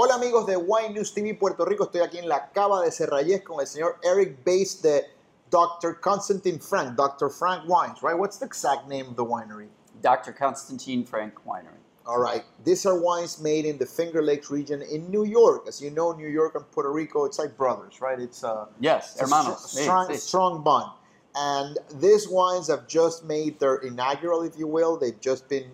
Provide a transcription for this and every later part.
Hola amigos de Wine News TV Puerto Rico, estoy aquí en la cava de Serrayes con el señor Eric Bass de Dr. Constantine Frank, Dr. Frank Wines, right? What's the exact name of the winery? Dr. Konstantin Frank Winery. All right, these are wines made in the Finger Lakes region in New York. As you know, New York and Puerto Rico, it's like brothers, right? It's uh, Yes, it's a hermanos. Sí, strong, sí. strong bond. And these wines have just made their inaugural, if you will. They've just been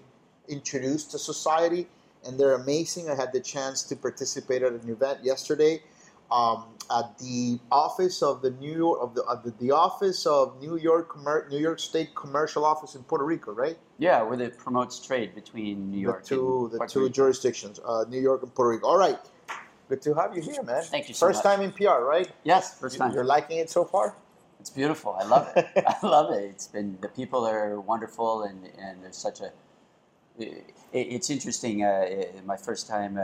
introduced to society, and they're amazing. I had the chance to participate at an event yesterday um, at the office of the New York of the, of the, the office of New York Commer- New York State Commercial Office in Puerto Rico, right? Yeah, where it promotes trade between New York the two and the Puerto two Rico. jurisdictions, uh, New York and Puerto Rico. All right, good to have you here, man. Thank you so First much. time in PR, right? Yes, first time. You're liking it so far? It's beautiful. I love it. I love it. It's been the people are wonderful, and and there's such a. It, it's interesting. Uh, my first time, I,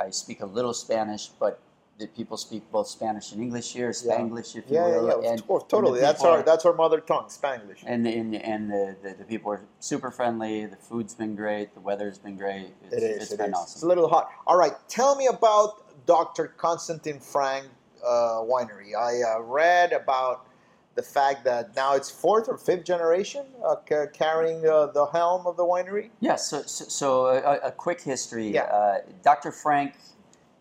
I, I speak a little Spanish, but the people speak both Spanish and English here, Yeah. Spanglish, if you Yeah, yeah, will. yeah. Course, and the totally. That's our are- that's our mother tongue, Spanglish. And and, and the, the, the people are super friendly. The food's been great. The weather's been great. It's, It is. It's it been is. It's a little hot. All right. Tell me about Dr. Konstantin Frank uh, Winery. I uh, read about the fact that now it's fourth or fifth generation uh, ca- carrying uh, the helm of the winery. Yes. so, so, so a, a quick history. Yeah. Uh, Dr. Frank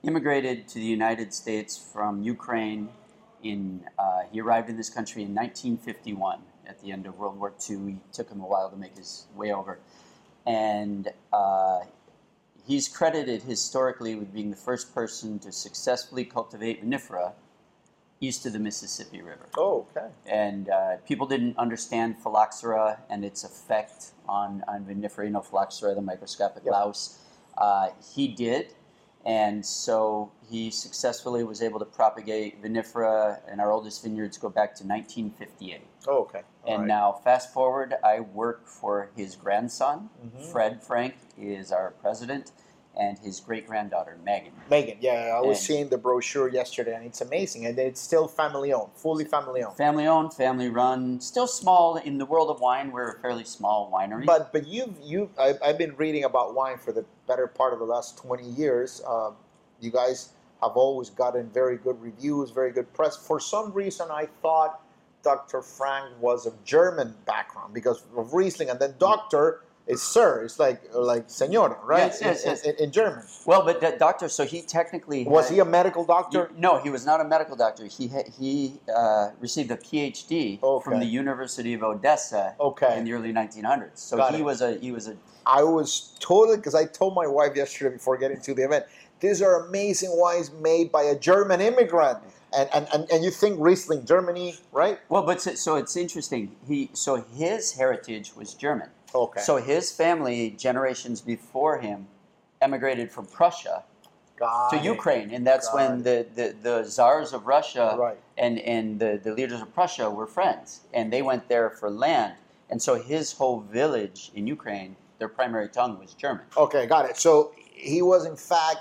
immigrated to the United States from Ukraine. In uh, he arrived in this country in 1951 at the end of World War II. It took him a while to make his way over, and uh, he's credited historically with being the first person to successfully cultivate vinifera east of the Mississippi River Oh, okay. and uh, people didn't understand phylloxera and its effect on, on vinifera, you know, phylloxera, the microscopic Yep. louse. Uh, he did, and so he successfully was able to propagate vinifera, and our oldest vineyards go back to 1958. Oh, okay. All and right. now, fast forward, I work for his grandson, Mhm. Fred Frank, is our president, and his great granddaughter, Megan. Megan, yeah, I was And- seeing the brochure yesterday, and it's amazing, and it's still family owned, fully family owned. Family owned, family run, still small in the world of wine. We're a fairly small winery. But but you've you I've, I've been reading about wine for the better part of the last twenty years. Um, you guys have always gotten very good reviews, very good press. For some reason, I thought Dr. Frank was of German background because of Riesling, and then Doctor is Sir. It's like like Senora, right? Yes, yes, in, yes. In, in German. well, but that doctor, so he technically Was had- he a medical doctor? he- no, he was not a medical doctor. He ha- he uh, received a PhD Okay. from the University of Odessa Okay. in the early 1900s. So Got he it. was a he was a I was totally because I told my wife yesterday before getting to the event. These are amazing wines made by a German immigrant, and and, and, and you think Riesling, Germany, right? well, but so, so it's interesting. He so his heritage was German. Okay. So his family generations before him emigrated from Prussia Got to it. Ukraine, and that's Got when the, the, the czars of Russia Right. and, and the, the leaders of Prussia were friends, and they went there for land. And so his whole village in Ukraine, their primary tongue was German. Okay, got it. So he was in fact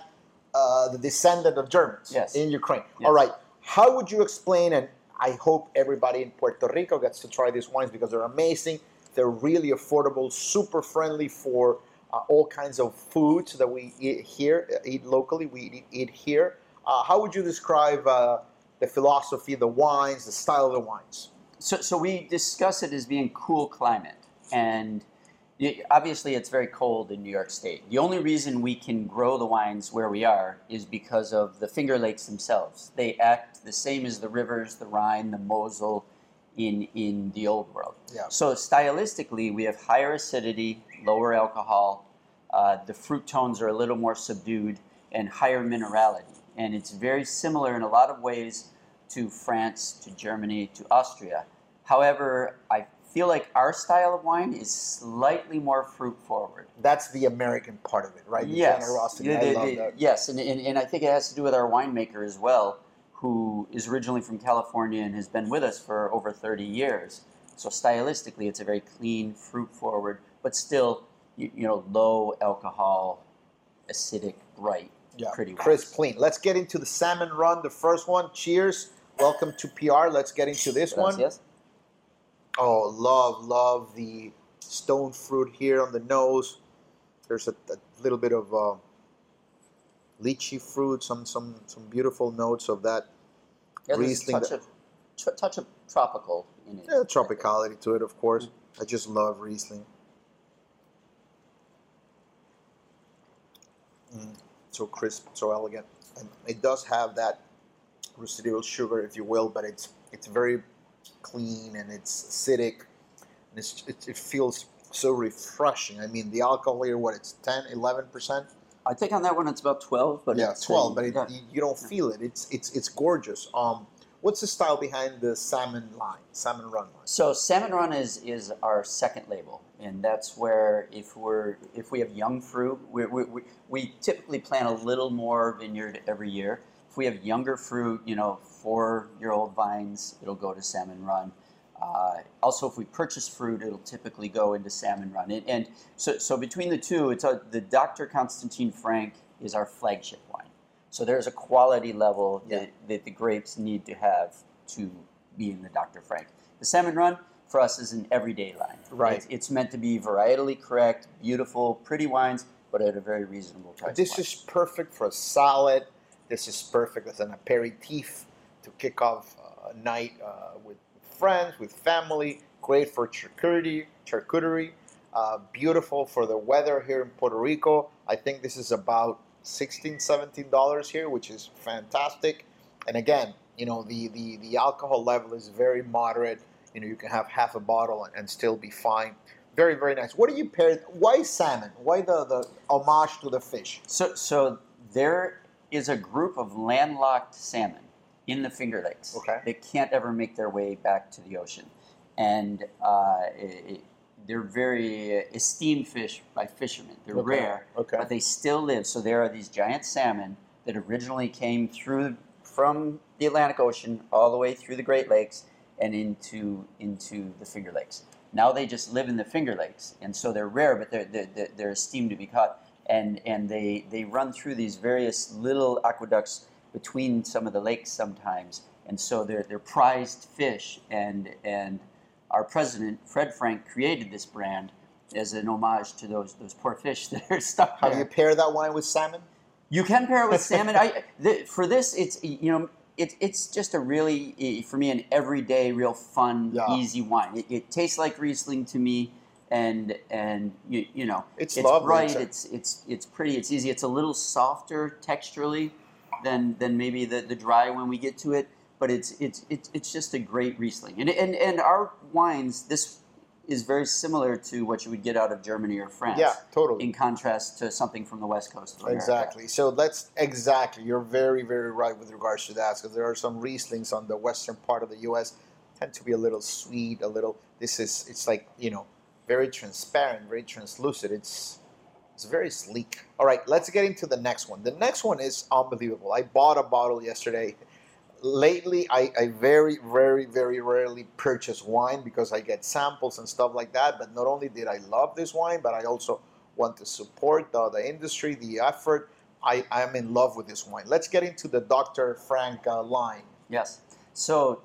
uh, the descendant of Germans Yes. in Ukraine. Yes. All right. How would you explain? And I hope everybody in Puerto Rico gets to try these wines because they're amazing. They're really affordable, super friendly for uh, all kinds of foods that we eat here, uh, eat locally. We eat, eat here. Uh, how would you describe uh, the philosophy, the wines, the style of the wines? So, so we discuss it as being cool climate, and obviously it's very cold in New York State. The only reason we can grow the wines where we are is because of the Finger Lakes themselves. They act the same as the rivers, the Rhine, the Mosel, in in the old world. Yeah. So stylistically, we have higher acidity, lower alcohol. Uh, the fruit tones are a little more subdued and higher minerality, and it's very similar in a lot of ways to France, to Germany, to Austria. However, I feel like our style of wine is slightly more fruit forward. That's the American part of it, right? The yes, generosity. The- the- love the- that. yes, and, and, and I think it has to do with our winemaker as well, who is originally from California and has been with us for over 30 years. So stylistically, it's a very clean, fruit forward, but still you, you know low alcohol, acidic, bright, Yeah, pretty crisp, clean. Let's get into the salmon run. The first one. Cheers. Welcome to PR. Let's get into this one. Gracias. Oh, love, love the stone fruit here on the nose. There's a, a little bit of uh, lychee fruit, some some some beautiful notes of that Yeah, Riesling touch of tr- touch of tropical in it. yeah, tropicality to it, of course. I just love Riesling. Mm, so crisp, so elegant, and it does have that residual sugar, if you will, but it's it's very clean and it's acidic, and it's, it, it feels so refreshing. I mean, the alcohol here, what it's 10, 11 percent. I think on that one it's about twelve, but yeah, twelve, but it, yeah. you, you don't feel it. It's it's it's gorgeous. Um, what's the style behind the salmon line, salmon run line? So salmon run is is our second label, and that's where if we're if we have young fruit, we we, we, we typically plant a little more vineyard every year. If we have younger fruit, you know, four year old vines, it'll go to salmon run. Uh, also, if we purchase fruit, it'll typically go into salmon run. And, and so, so between the two, it's a, the Dr. Konstantin Frank is our flagship wine. So there's a quality level Yeah. that, that the grapes need to have to be in the Dr. Frank. The salmon run for us is an everyday line. Right. It's, it's meant to be varietally correct, beautiful, pretty wines, but at a very reasonable price. This is perfect for a salad. This is perfect as an aperitif to kick off a night uh, with friends, with family. Great for charcuterie. Charcuterie. Uh, beautiful for the weather here in Puerto Rico. I think this is about 16 dollars here, which is fantastic. And again, you know the, the the alcohol level is very moderate. You know you can have half a bottle and, and still be fine. Very very nice. What do you pair? Why salmon? Why the the homage to the fish? So, so there is a group of landlocked salmon in the Finger Lakes Okay. that can't ever make their way back to the ocean, and uh, it, they're very esteemed fish by fishermen. They're Okay. rare, Okay. but they still live. So there are these giant salmon that originally came through from the Atlantic Ocean all the way through the Great Lakes and into into the Finger Lakes. Now they just live in the Finger Lakes, and so they're rare, but they're they're, they're- they're esteemed to be caught. And and they they run through these various little aqueducts between some of the lakes sometimes, and so they're they're prized fish. And and our president Fred Frank created this brand as an homage to those those poor fish that are stuck How there. you pair that wine with salmon? You can pair it with salmon. I the, for this, it's you know, it, it's just a really for me an everyday, real fun, Yeah. easy wine. It, it tastes like Riesling to me, and and you, you know, It's it's lovely. bright. It's it's it's pretty. It's easy. It's a little softer texturally than than maybe the, the dry when we get to it. But it's it's it's it's just a great Riesling. And and and our wines, this is very similar to what you would get out of Germany or France. Yeah, totally. In contrast to something from the west coast of America. Exactly. So let's exactly. You're very, very right with regards to that, because there are some Rieslings on the western part of the U.S. tend to be a little sweet, a little. This is. It's like you know, very transparent, very translucent. It's. It's very sleek. All right, let's get into the next one. The next one is unbelievable. I bought a bottle yesterday. Lately, I, I very, very, very rarely purchase wine because I get samples and stuff like that. But not only did I love this wine, but I also want to support the, the industry, the effort. I, I'm in love with this wine. Let's get into the Dr. Frank uh, line. Yes. So,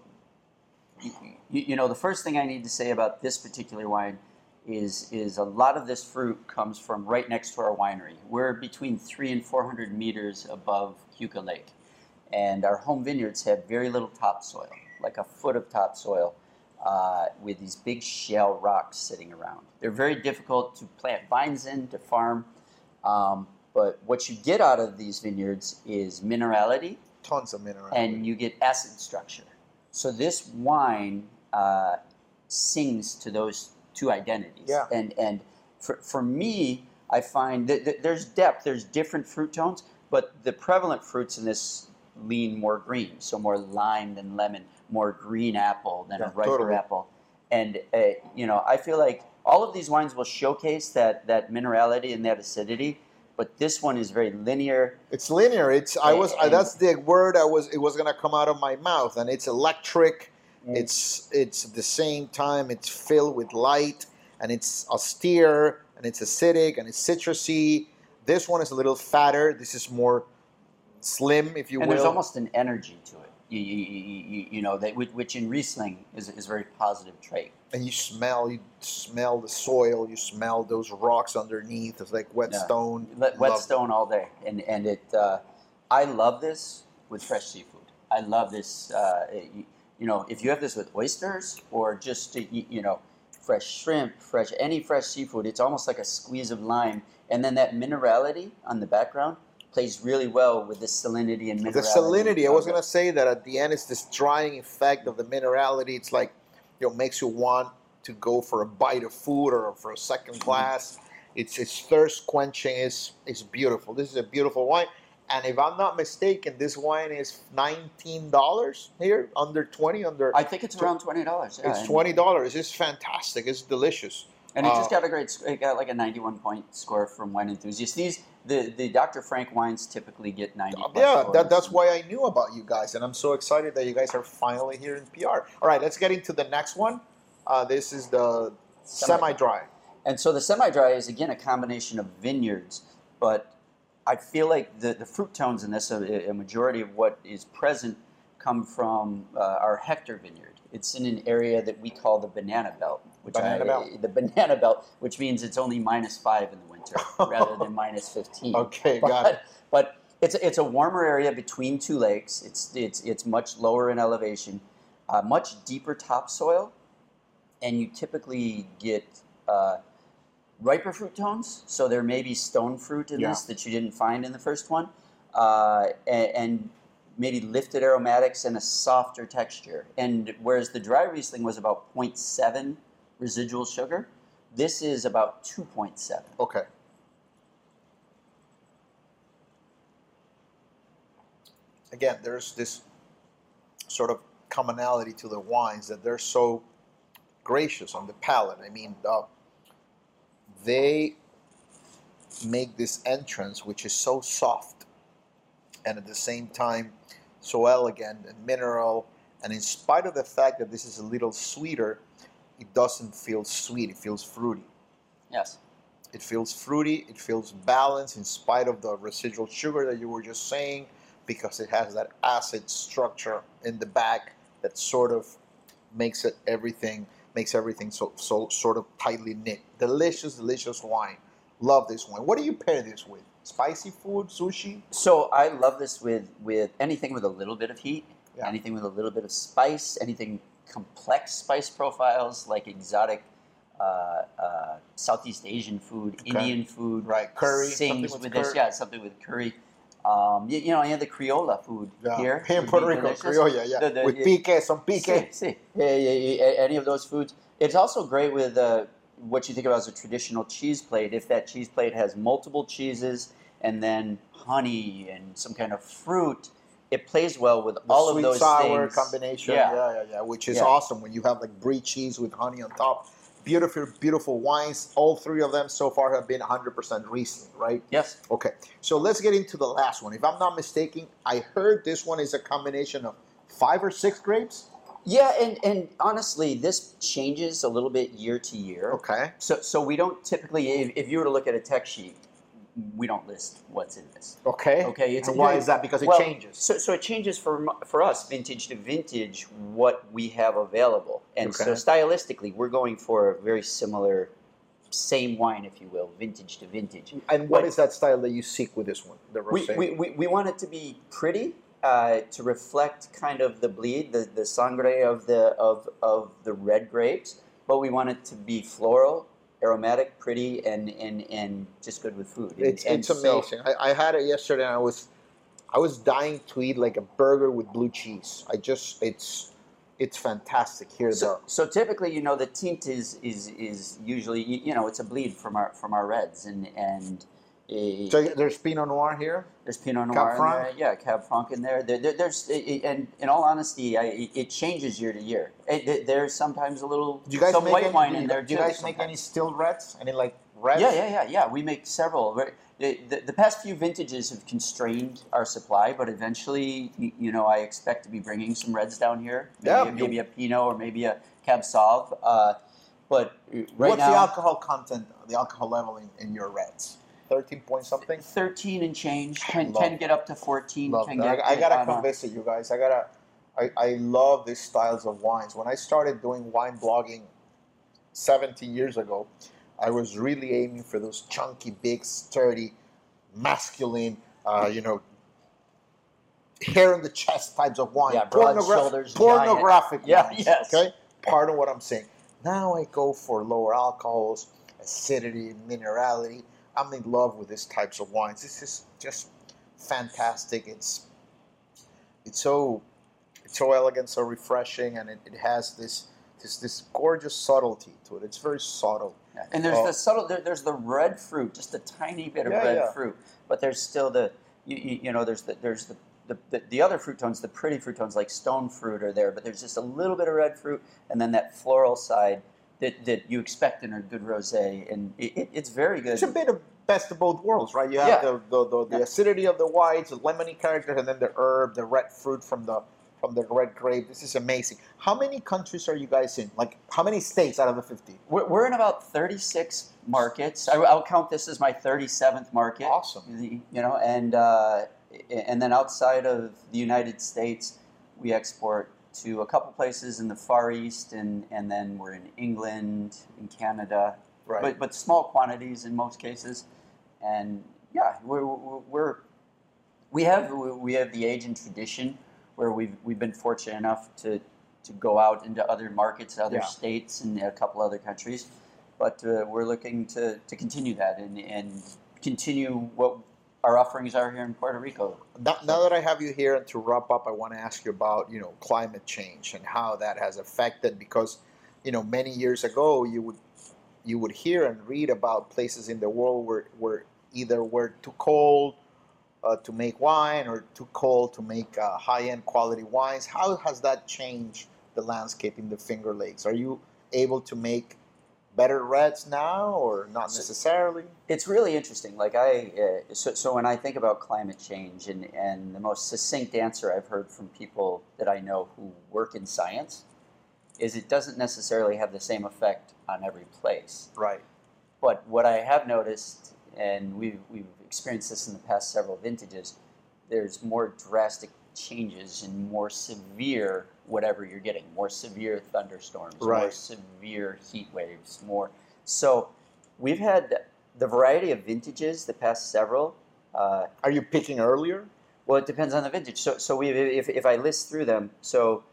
you, you know, the first thing I need to say about this particular wine is is a lot of this fruit comes from right next to our winery. We're between three and four hundred meters above Keuka Lake, and our home vineyards have very little topsoil, like a foot of topsoil, uh, with these big shale rocks sitting around. They're very difficult to plant vines in, to farm, um, but what you get out of these vineyards is minerality Tons of mineral. and you get acid structure. So this wine uh, sings to those two identities. Yeah. And and for, for me, I find that, that there's depth. There's different fruit tones, but the prevalent fruits in this lean more green. So more lime than lemon, more green apple than Yeah, a riper totally. apple. And uh, you know, I feel like all of these wines will showcase that that minerality and that acidity. But this one is very linear. It's linear. It's I was I, that's the word I was it was gonna come out of my mouth, and it's electric. Mm. It's it's at the same time it's filled with light, and it's austere, and it's acidic and it's citrusy. This one is a little fatter. This is more slim, if you and will. there's almost an energy to it. You, you, you, you, know, that, which- in Riesling is, is a very positive trait. and you smell, you smell the soil. You smell those rocks underneath. It's like Yeah. whetstone. Let, Love whetstone all day, and and it. Uh, I love this with fresh seafood. I love this. Uh, you, know, if you have this with oysters or just uh, you, you know, fresh shrimp, fresh any fresh seafood, it's almost like a squeeze of lime, and then that minerality on the background plays really well with the salinity and minerality. The salinity. I was gonna say that at the end, it's this drying effect of the minerality. It's like, you know, makes you want to go for a bite of food or for a second Mm-hmm. glass. It's it's thirst quenching. It's it's beautiful. This is a beautiful wine. And if I'm not mistaken, this wine is nineteen dollars here, under twenty, under. I think it's around twenty dollars. Yeah, it's twenty dollars. It's fantastic. It's delicious. And it just Uh, got a great, it got like a 91 point score from Wine Enthusiast. These, the, the Dr. Frank wines typically get 90 plus Uh, Yeah, that, that's why I knew about you guys, and I'm so excited that you guys are finally here in PR. All right, let's get into the next one. Uh, this is the Semi- semi-dry. And so the semi-dry is again a combination of vineyards, but I feel like the, the fruit tones in this, a, a majority of what is present, come from uh, our Hector vineyard. It's in an area that we call the banana belt, which Banana I, belt. the banana belt, which means it's only minus five in the winter rather than minus fifteen. Okay, but, got it. But it's it's a warmer area between two lakes. It's it's it's much lower in elevation, uh, much deeper topsoil, and you typically get uh, riper fruit tones. So there may be stone fruit in Yeah. this that you didn't find in the first one, uh, and, and maybe lifted aromatics and a softer texture. And whereas the dry Riesling was about 0.7 residual sugar, this is about 2.7. Okay. Again, there's this sort of commonality to the wines that they're so gracious on the palate. I mean, uh, they make this entrance, which is so soft, and at the same time so elegant and mineral. And in spite of the fact that this is a little sweeter, it doesn't feel sweet. It feels fruity. Yes. It feels fruity. It feels balanced in spite of the residual sugar that you were just saying, because it has that acid structure in the back that sort of makes it everything makes everything so so sort of tightly knit. Delicious, delicious wine. Love this wine. What do you pair this with? Spicy food, sushi. So I love this with with anything with a little bit of heat, Yeah. anything with a little bit of spice, anything complex spice profiles like exotic uh, uh, Southeast Asian food, Indian food, Right, curry, something Sings with with, curry. this, yeah, something with curry. Um, you, you know, any of the Criolla food Yeah. here Here in Puerto Rico, criolla, yeah. The- the- with pique, some pique. Sí. Yeah, yeah, yeah, any of those foods. It's also great with uh, what you think about as a traditional cheese plate. If that cheese plate has multiple cheeses and then honey and some kind of fruit, it plays well with The all sweet of those sour things. combination. Yeah. Yeah. yeah, yeah, Which is awesome when you have like brie cheese with honey on top. Beautiful, beautiful wines. All three of them so far have been 100% Riesling, right? Yes. Okay, so let's get into the last one. If I'm not mistaken, I heard this one is a combination of five or six grapes. Yeah, and, and honestly, this changes a little bit year to year. Okay. So, so we don't typically, if, if you were to look at a tech sheet, we don't list what's in this. Okay. Okay, it's and why is that? Because it well, changes. So, so it changes for for us, vintage to vintage, what we have available, and so stylistically, we're going for a very similar, same wine, if you will, vintage to vintage. And what but- is that style that you seek with this one? The We, we, we, we want it to be pretty, uh, to reflect kind of the bleed, the, the sangre of the of of the red grapes, but we want it to be floral, aromatic, pretty, and and, and just good with food. And- It's, and it's so- amazing. I, I had it yesterday, and I was, I was dying to eat like a burger with blue cheese. I just, it's, it's fantastic. Here, So, the so typically, you know, the tint is is is usually you, you know it's a bleed from our from our reds and and uh, so there's Pinot Noir here. there's Pinot Cab Noir in Franc? there, yeah, Cab Franc in there. there, there there's and in all honesty, I, it- it changes year to year. It, there's sometimes a little Do you guys some white any, wine in there do you guys make any still reds? Any like reds? Yeah, yeah, yeah, yeah. We make several. The, the, the past few vintages have constrained our supply, but eventually, you, you know, I expect to be bringing some reds down here. Maybe, Yeah, maybe a Pinot or maybe a Cab Sauv. Uh, But uh, right What's now, the alcohol content, the alcohol level in, in your reds? 13 point something? 13 and change can, Love can get up to 14. Love can that. get, I, I gotta on a- come visit you guys. I gotta. I, I love these styles of wines. When I started doing wine blogging 17 years ago, I was really aiming for those chunky, big, sturdy, masculine, uh, you know, hair in the chest types of wine. Yeah, broad shoulders, pornographic giant. wines. Yeah, yes. Okay, pardon what I'm saying. Now I go for lower alcohols, acidity, minerality. I'm in love with these types of wines. This is just fantastic. It's it's so it's so elegant, so refreshing, and it, it has this this this gorgeous subtlety to it. It's very subtle. Yeah. And there's Oh. the subtle. There, there's the red fruit, just a tiny bit of Yeah, red yeah. fruit, but there's still the you, you, you know there's the there's the, the, the the other fruit tones, the pretty fruit tones like stone fruit are there, but there's just a little bit of red fruit, and then that floral side that, that you expect in a good rosé, and it, it, it's very good. It's a bit of best of both worlds, right? You have Yeah. the, the, the, the Yeah. acidity of the whites, the lemony character, and then the herb, the red fruit from the from the red grape. This is amazing. How many countries are you guys in? Like how many states out of the fifty? We're, we're in about 36 markets. I, I'll count this as my 37th market. Awesome. The- You know, and uh, and then outside of the United States, we export to a couple places in the Far East, and, and then we're in England, in Canada, Right. but but small quantities in most cases. And yeah, we're, we're, we're have we have the age and tradition where we've we've been fortunate enough to to go out into other markets, other Yeah. states, and a couple other countries. But uh, we're looking to, to continue that and, and continue what our offerings are here in Puerto Rico. Now, now that I have you here, and to wrap up, I want to ask you about you know climate change and how that has affected because you know many years ago you would you would hear and read about places in the world where where either were too cold uh, to make wine or too cold to make uh, high end quality wines. How has that changed the landscape in the Finger Lakes? Are you able to make better reds now, or not necessarily? It's really interesting. Like I, uh, so, so when I think about climate change, and, and the most succinct answer I've heard from people that I know who work in science is it doesn't necessarily have the same effect on every place. Right. But what I have noticed, and we've, we've experienced this in the past several vintages, there's more drastic changes and more severe whatever you're getting, more severe thunderstorms, more severe heat waves, more. So we've had the variety of vintages, the past several. Uh, Are you picking earlier? well, it depends on the vintage. So, so we, if, if I list through them, so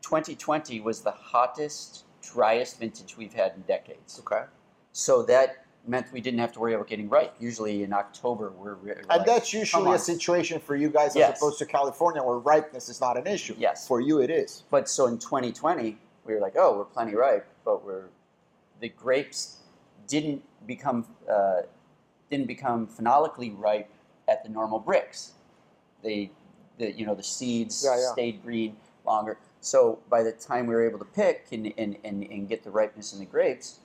2020 was the hottest, driest vintage we've had in decades. Okay. So that meant we didn't have to worry about getting ripe. Usually in October, we're, we're And like, that's usually a situation for you guys Yes. as opposed to California where ripeness is not an issue. Yes. For you, it is. But so in 2020, we were like, oh, we're plenty ripe, but we're the grapes didn't become uh, didn't become phenolically ripe at the normal Brix. They, the you know, the seeds Yeah, yeah. stayed green longer. So by the time we were able to pick and, and, and, and get the ripeness in the grapes,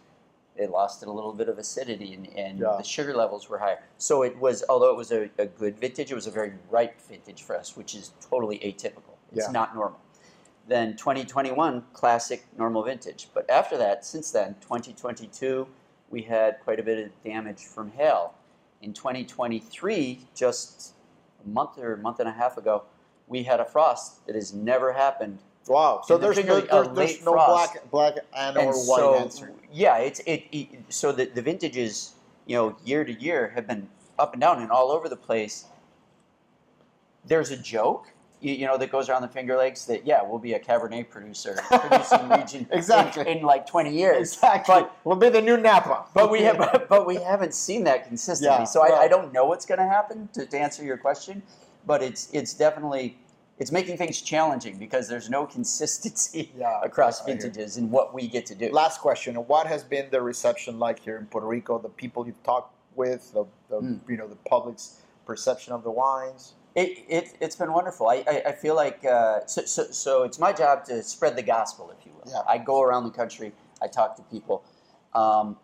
they lost it a little bit of acidity and, and Yeah. the sugar levels were higher. So it was, although it was a, a good vintage, it was a very ripe vintage for us, which is totally atypical. It's Yeah. not normal. Then 2021, classic normal vintage. But after that, since then, 2022, we had quite a bit of damage from hail. In 2023, just a month or a month and a half ago, we had a frost that has never happened Wow. So In the there's no, there's, there's no black black and, or white so answer. yeah it's it, it so the, the vintages you know year to year have been up and down and all over the place there's a joke you, you know that goes around the finger lakes that yeah we'll be a cabernet producer producing region Exactly. in, like 20 years Exactly. but we'll be the new Napa. but we have but we haven't seen that consistently Yeah, so I, I don't know what's going to happen to, to answer your question but it's it's definitely it's making things challenging because there's no consistency Yeah, across vintages in what we get to do Last question: What has been the reception like here in Puerto Rico? The people you've talked with, the, the Mm. you know the public's perception of the wines. It, it, it's been wonderful. I, I, I feel like, uh, so, so, so it's my job to spread the gospel, if you will. Yeah. I go around the country, I talk to people. Um,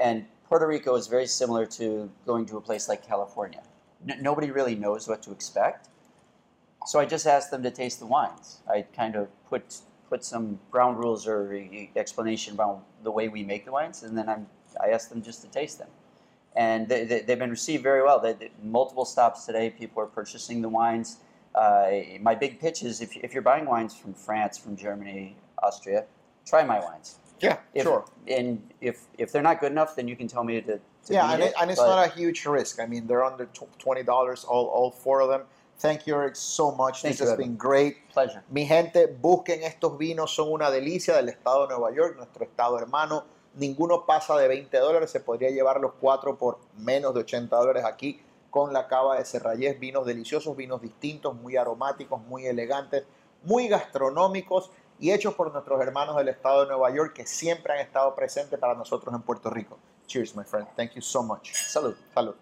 and Puerto Rico is very similar to going to a place like California. N- nobody really knows what to expect. So I just ask them to taste the wines. I kind of put, put some ground rules or explanation about the way we make the wines, and then I'm, I ask them just to taste them. And they, they, they've been received very well. They, they- multiple stops today, people are purchasing the wines. Uh, my big pitch is if, if you're buying wines from France, from Germany, Austria, try my wines. Yeah, If, sure. And if, if they're not good enough, then you can tell me to, to Yeah, and, it, and it's but- not a huge risk. I mean, they're under twenty dollars, all all four of them. Thank you, Eric, so much. Thank this has been great. pleasure. Mi gente, busquen estos vinos, son una delicia del estado de Nueva York, nuestro estado hermano. Ninguno pasa de 20 dólares, se podría llevar los cuatro por menos de 80 dólares aquí con la cava de Serrayés. Vinos deliciosos, vinos distintos, muy aromáticos, muy elegantes, muy gastronómicos y hechos por nuestros hermanos del estado de Nueva York que siempre han estado presentes para nosotros en Puerto Rico. Cheers, my friend. Thank you so much. Salud. Salud.